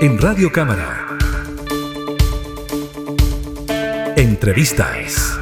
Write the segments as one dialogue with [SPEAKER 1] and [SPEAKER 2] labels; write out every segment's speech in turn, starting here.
[SPEAKER 1] en Radio Cámara. Entrevistas.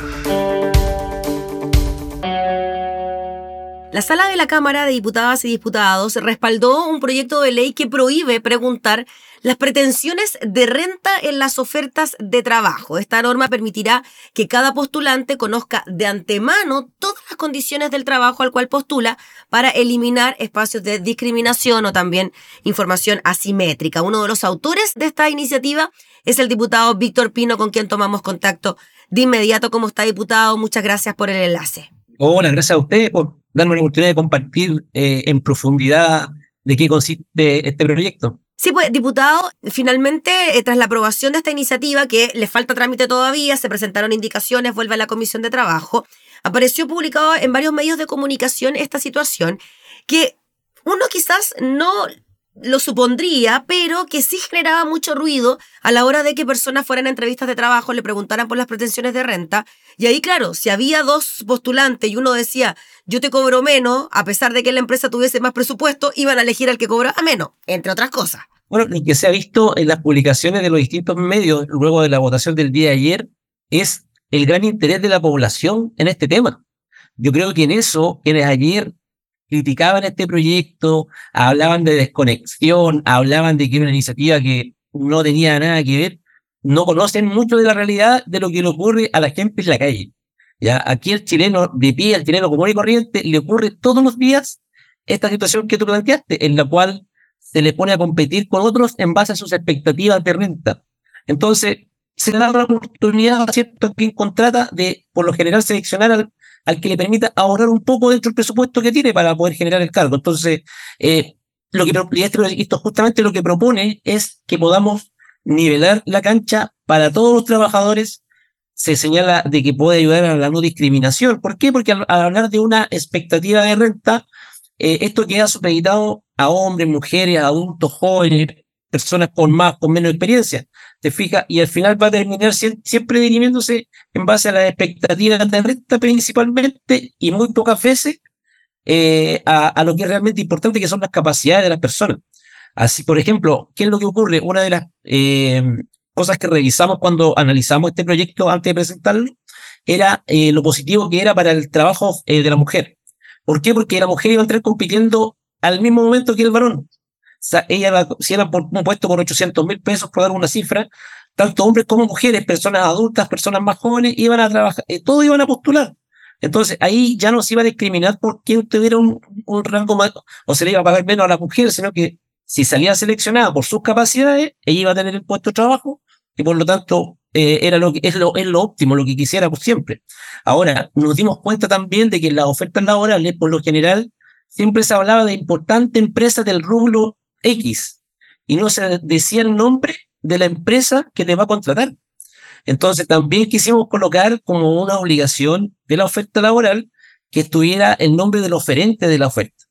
[SPEAKER 2] La sala de la Cámara de Diputadas y Diputados respaldó un proyecto de ley que prohíbe preguntar las pretensiones de renta en las ofertas de trabajo. Esta norma permitirá que cada postulante conozca de antemano todas condiciones del trabajo al cual postula para eliminar espacios de discriminación o también información asimétrica. Uno de los autores de esta iniciativa es el diputado Víctor Pino, con quien tomamos contacto de inmediato. ¿Cómo está, diputado? Muchas gracias por el enlace.
[SPEAKER 3] Hola, gracias a usted por darme la oportunidad de compartir eh, en profundidad de qué consiste este proyecto.
[SPEAKER 2] Sí, pues, diputado, finalmente, eh, tras la aprobación de esta iniciativa, que le falta trámite todavía, se presentaron indicaciones, vuelve a la Comisión de Trabajo, apareció publicado en varios medios de comunicación esta situación, que uno quizás no lo supondría, pero que sí generaba mucho ruido a la hora de que personas fueran a entrevistas de trabajo, le preguntaran por las pretensiones de renta. Y ahí, claro, si había dos postulantes y uno decía, yo te cobro menos, a pesar de que la empresa tuviese más presupuesto, iban a elegir al que cobra a menos, entre otras cosas.
[SPEAKER 3] Bueno, lo que se ha visto en las publicaciones de los distintos medios luego de la votación del día de ayer es el gran interés de la población en este tema. Yo creo que en eso, quienes ayer criticaban este proyecto, hablaban de desconexión, hablaban de que era una iniciativa que no tenía nada que ver, no conocen mucho de la realidad de lo que le ocurre a la gente en la calle. ¿ya? Aquí el chileno de pie, el chileno común y corriente, le ocurre todos los días esta situación que tú planteaste, en la cual se le pone a competir con otros en base a sus expectativas de renta. Entonces, se le da la oportunidad a cierto quien contrata de, por lo general, seleccionar al, al que le permita ahorrar un poco dentro del presupuesto que tiene para poder generar el cargo. Entonces, eh, lo que esto justamente lo que propone es que podamos nivelar la cancha para todos los trabajadores. Se señala de que puede ayudar a la no discriminación. ¿Por qué? Porque al, hablar de una expectativa de renta, eh, esto queda supeditado a hombres, mujeres, adultos, jóvenes, personas con más, con menos experiencia te fijas, y al final va a terminar siempre dirimiéndose en base a las expectativas de renta principalmente y muy pocas veces eh, a, lo que es realmente importante, que son las capacidades de las personas. Así, por ejemplo, ¿qué es lo que ocurre? Una de las eh, cosas que revisamos cuando analizamos este proyecto antes de presentarlo era eh, lo positivo que era para el trabajo de la mujer. ¿Por qué? Porque la mujer iba a entrar compitiendo al mismo momento que el varón ella, si era por un puesto por 800 mil pesos, por dar una cifra, tanto hombres como mujeres, personas adultas, personas más jóvenes, iban a trabajar, eh, todos iban a postular. Entonces ahí ya no se iba a discriminar por quien tuviera un, un rango más, o se le iba a pagar menos a la mujer, sino que si salía seleccionada por sus capacidades, ella iba a tener el puesto de trabajo y por lo tanto eh, era lo es lo, es lo óptimo, lo que quisiéramos siempre. Ahora, nos dimos cuenta también de que las ofertas laborales, por lo general, siempre se hablaba de importantes empresas del rubro X y no se decía el nombre de la empresa que te va a contratar. Entonces también quisimos colocar como una obligación de la oferta laboral que estuviera el nombre del oferente de la oferta,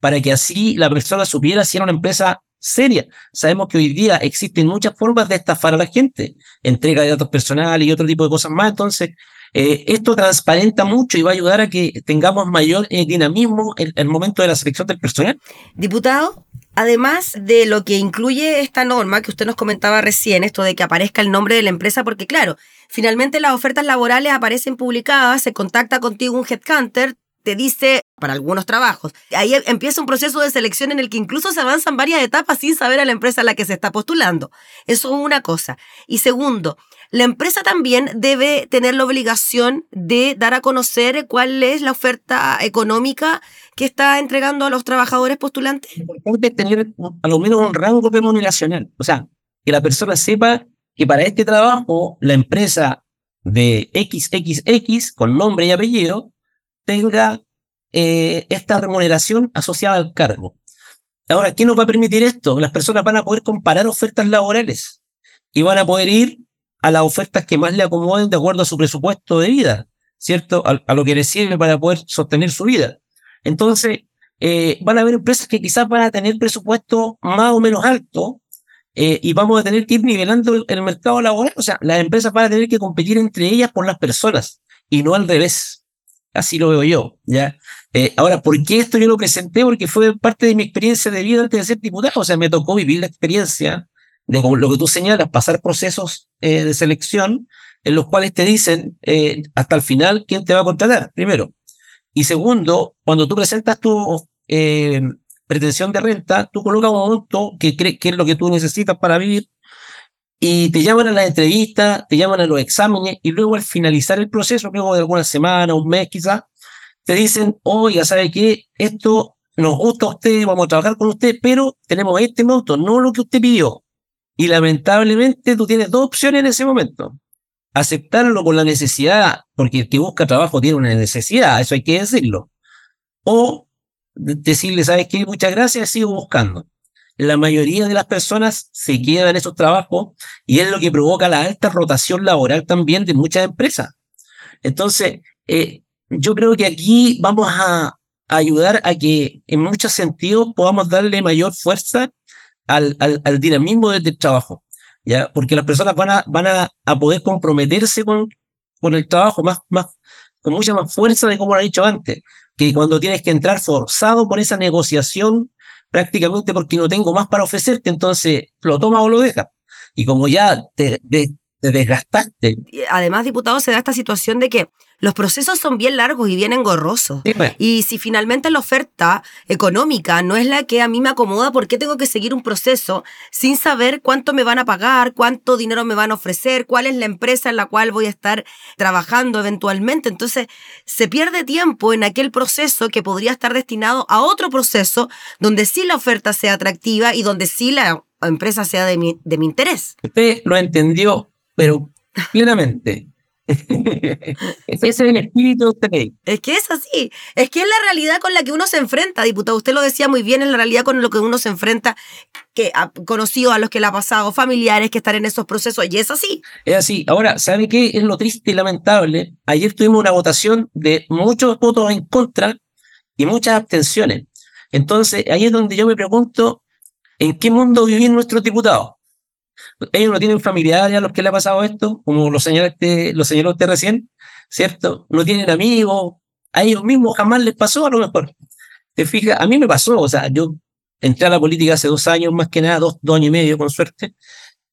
[SPEAKER 3] para que así la persona supiera si era una empresa seria. Sabemos que hoy día existen muchas formas de estafar a la gente, entrega de datos personales y otro tipo de cosas más. Entonces, eh, esto transparenta mucho y va a ayudar a que tengamos mayor eh, dinamismo en el momento de la selección del personal.
[SPEAKER 2] Diputado, Además de lo que incluye esta norma que usted nos comentaba recién, esto de que aparezca el nombre de la empresa, porque claro, finalmente las ofertas laborales aparecen publicadas, se contacta contigo un headhunter, te dice para algunos trabajos. Ahí empieza un proceso de selección en el que incluso se avanzan varias etapas sin saber a la empresa a la que se está postulando. Eso es una cosa. Y segundo, la empresa también debe tener la obligación de dar a conocer cuál es la oferta económica que está entregando a los trabajadores postulantes.
[SPEAKER 3] Es tener a lo menos un rango remuneracional. O sea, que la persona sepa que para este trabajo la empresa de XXX, con nombre y apellido, tenga eh, esta remuneración asociada al cargo. Ahora, ¿qué nos va a permitir esto? Las personas van a poder comparar ofertas laborales y van a poder ir a las ofertas que más le acomoden de acuerdo a su presupuesto de vida, ¿cierto? A, lo que le sirve para poder sostener su vida. Entonces, eh, van a haber empresas que quizás van a tener presupuesto más o menos alto eh, y vamos a tener que ir nivelando el, mercado laboral. O sea, las empresas van a tener que competir entre ellas por las personas y no al revés. Así lo veo yo, ¿ya? Eh, ahora, ¿por qué esto yo lo presenté? Porque fue parte de mi experiencia de vida antes de ser diputado. O sea, me tocó vivir la experiencia de lo que tú señalas, pasar procesos eh, de selección en los cuales te dicen eh, hasta el final quién te va a contratar, primero. Y segundo, cuando tú presentas tu eh, pretensión de renta, tú colocas un monto que crees que es lo que tú necesitas para vivir y te llaman a las entrevistas, te llaman a los exámenes y luego al finalizar el proceso, luego de alguna semana, un mes quizás, te dicen, oiga, ¿sabe qué? Esto nos gusta a usted, vamos a trabajar con usted, pero tenemos este monto, no lo que usted pidió. Y lamentablemente tú tienes dos opciones en ese momento. Aceptarlo con la necesidad, porque el busca trabajo tiene una necesidad, eso hay que decirlo. O decirle, ¿sabes qué? Muchas gracias, sigo buscando. La mayoría de las personas se quedan en esos trabajos y es lo que provoca la alta rotación laboral también de muchas empresas. Entonces, eh, yo creo que aquí vamos a ayudar a que en muchos sentidos podamos darle mayor fuerza al, al, dinamismo del, trabajo, ¿ya? Porque las personas van a, van a, a poder comprometerse con, con el trabajo más, más, con mucha más fuerza de como lo he dicho antes, que cuando tienes que entrar forzado por esa negociación prácticamente porque no tengo más para ofrecerte, entonces lo tomas o lo dejas. Y como ya te, te, te desgastaste.
[SPEAKER 2] Además, diputado, se da esta situación de que los procesos son bien largos y bien engorrosos.
[SPEAKER 3] Pues.
[SPEAKER 2] Y si finalmente la oferta económica no es la que a mí me acomoda, ¿por qué tengo que seguir un proceso sin saber cuánto me van a pagar, cuánto dinero me van a ofrecer, cuál es la empresa en la cual voy a estar trabajando eventualmente? Entonces, se pierde tiempo en aquel proceso que podría estar destinado a otro proceso donde sí la oferta sea atractiva y donde sí la empresa sea de mi, de mi interés.
[SPEAKER 3] Usted lo entendió, pero plenamente. Ese es el espíritu de
[SPEAKER 2] Es que es así. Es que es la realidad con la que uno se enfrenta, diputado. Usted lo decía muy bien, es la realidad con la que uno se enfrenta, que ha conocido a los que le ha pasado, familiares que están en esos procesos, y es así.
[SPEAKER 3] Es así. Ahora, ¿sabe qué es lo triste y lamentable? Ayer tuvimos una votación de muchos votos en contra y muchas abstenciones. Entonces, ahí es donde yo me pregunto, ¿en qué mundo viven nuestros diputados? Ellos no tienen familiares a los que le ha pasado esto, como lo señaló, lo señaló usted recién, ¿cierto? No tienen amigos, a ellos mismos jamás les pasó a lo mejor. Te fijas, a mí me pasó, o sea, yo entré a la política hace dos años, más que nada, dos, dos años y medio, con suerte,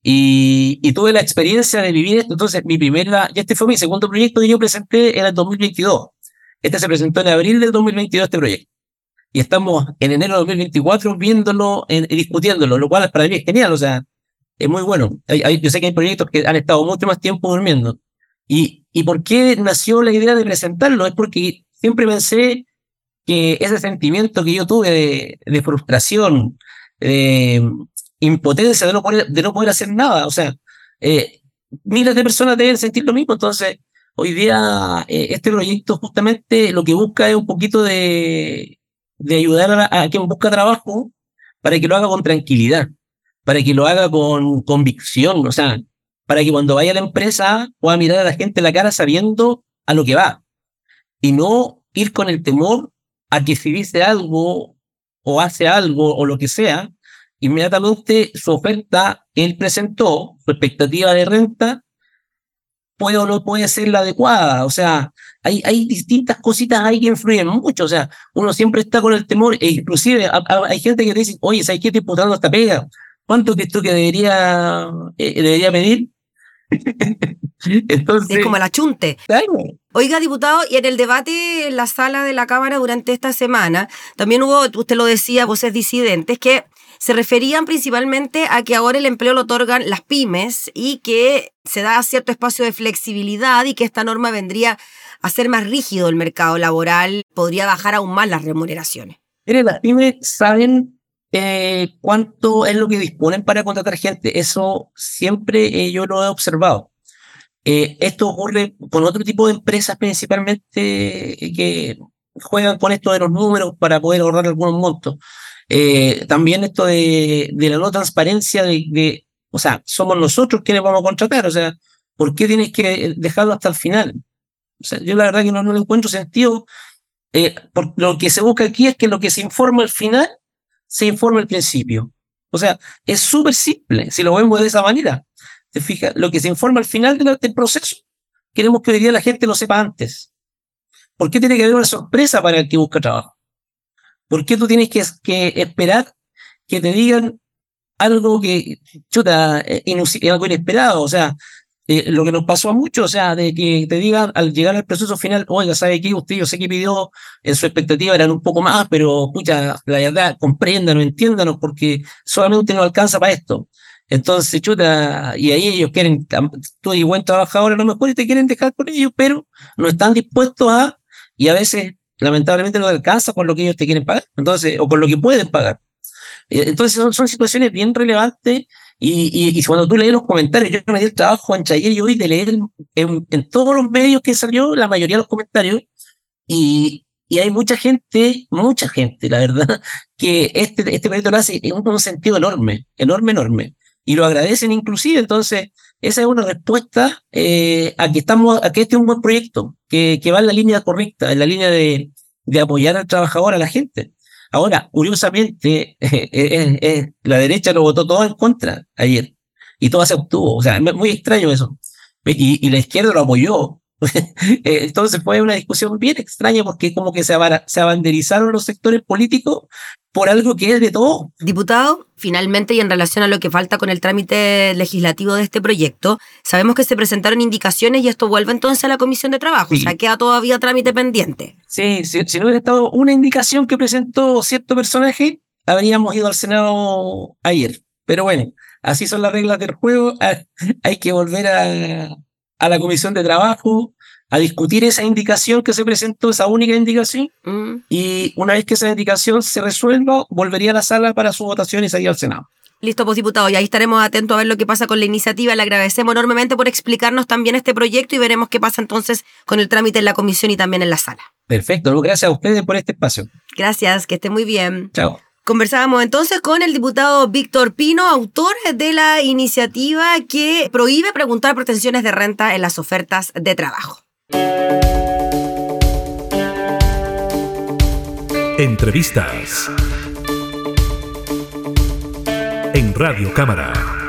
[SPEAKER 3] y, y, tuve la experiencia de vivir esto. Entonces, mi primera, y este fue mi segundo proyecto que yo presenté en el 2022. Este se presentó en abril del 2022, este proyecto. Y estamos en enero de 2024 viéndolo y discutiéndolo, lo cual para mí es genial. O sea, es muy bueno. yo sé que hay proyectos que han estado mucho más tiempo durmiendo. ¿Y, ¿Y por qué nació la idea de presentarlo? Es porque siempre pensé que ese sentimiento que yo tuve de, de frustración, de impotencia, de no, poder, de no poder hacer nada, o sea, eh, miles de personas deben sentir lo mismo. Entonces, hoy día eh, este proyecto justamente lo que busca es un poquito de, de ayudar a, a quien busca trabajo para que lo haga con tranquilidad para que lo haga con convicción, o sea, para que cuando vaya a la empresa pueda mirar a la gente en la cara sabiendo a lo que va y no ir con el temor a que si dice algo o hace algo o lo que sea, inmediatamente su oferta él presentó, su expectativa de renta, puede o no puede ser la adecuada. O sea, hay, hay distintas cositas ahí que influyen mucho. O sea, uno siempre está con el temor, e inclusive hay gente que dice, oye, ¿sabes qué estoy putando esta pega? ¿Cuánto que tú que debería, eh, debería pedir?
[SPEAKER 2] Entonces, es como el achunte. Oiga, diputado, y en el debate en la sala de la Cámara durante esta semana, también hubo, usted lo decía, voces disidentes, que se referían principalmente a que ahora el empleo lo otorgan las pymes y que se da cierto espacio de flexibilidad y que esta norma vendría a ser más rígido el mercado laboral, podría bajar aún más las remuneraciones.
[SPEAKER 3] Mire, las pymes saben eh, cuánto es lo que disponen para contratar gente. Eso siempre eh, yo lo he observado. Eh, esto ocurre con otro tipo de empresas principalmente que juegan con esto de los números para poder ahorrar algunos montos. también esto de, de, la no transparencia de, de, o sea, somos nosotros quienes vamos a contratar, o sea, ¿por qué tienes que dejarlo hasta el final? O sea, yo la verdad que no, no le encuentro sentido. por, lo que se busca aquí es que lo que se informa al final se informa al principio. O sea, es súper simple si lo vemos de esa manera. ¿Te fijas? Lo que se informa al final del proceso, queremos que hoy día la gente lo sepa antes. ¿Por qué tiene que haber una sorpresa para el que busca trabajo? ¿Por qué tú tienes que, que esperar que te digan algo que, chuta, eh, algo inesperado, o sea, eh, lo que nos pasó a muchos, o sea, de que te digan al llegar al proceso final, oiga, ¿sabe qué? Usted, yo sé que pidió, en su expectativa eran un poco más, pero, pucha, la verdad, compréndanos, entiéndanos, porque solamente no alcanza para esto. Entonces, chuta, y ahí ellos quieren, tú y buen trabajador a lo mejor y te quieren dejar con ellos, pero no están dispuestos a, y a veces, lamentablemente, no alcanza con lo que ellos te quieren pagar, entonces, o con lo que pueden pagar. Eh, entonces, son, son situaciones bien relevantes y, y, cuando tú lees los comentarios, yo me di el trabajo en ayer y hoy de leer en, en, todos los medios que salió, la mayoría de los comentarios, y, y hay mucha gente, mucha gente, la verdad, que este, este proyecto lo hace en un, sentido enorme, enorme, enorme. Y lo agradecen inclusive, entonces, esa es una respuesta eh, a que estamos, a que este es un buen proyecto, que, que va en la línea correcta, en la línea de, de apoyar al trabajador, a la gente. Ahora, curiosamente, eh, eh, eh, la derecha lo votó todo en contra ayer y todo se obtuvo. O sea, es muy extraño eso. Y, la izquierda lo apoyó. Entonces fue una discusión bien extraña porque como que se, se abanderizaron los sectores políticos por algo que es de todo.
[SPEAKER 2] Diputado, finalmente y en relación a lo que falta con el trámite legislativo de este proyecto, sabemos que se presentaron indicaciones y esto vuelve entonces a la Comisión de Trabajo, o sea, queda todavía trámite pendiente.
[SPEAKER 3] Sí, si, no hubiera estado una indicación que presentó cierto personaje, habríamos ido al Senado ayer. Pero bueno, así son las reglas del juego, hay que volver a, a la Comisión de Trabajo, a discutir esa indicación que se presentó, esa única indicación, mm. y una vez que esa indicación se resuelva, volvería a la sala para su votación y seguir al Senado.
[SPEAKER 2] Listo, pues diputado, y ahí estaremos atentos a ver lo que pasa con la iniciativa. Le agradecemos enormemente por explicarnos también este proyecto y veremos qué pasa entonces con el trámite en la comisión y también en la sala.
[SPEAKER 3] Perfecto, gracias a ustedes por este espacio.
[SPEAKER 2] Gracias, que esté muy bien.
[SPEAKER 3] Chao.
[SPEAKER 2] Conversábamos entonces con el diputado Víctor Pino, autor de la iniciativa que prohíbe preguntar pretensiones de renta en las ofertas de trabajo.
[SPEAKER 1] Entrevistas en Radio Cámara.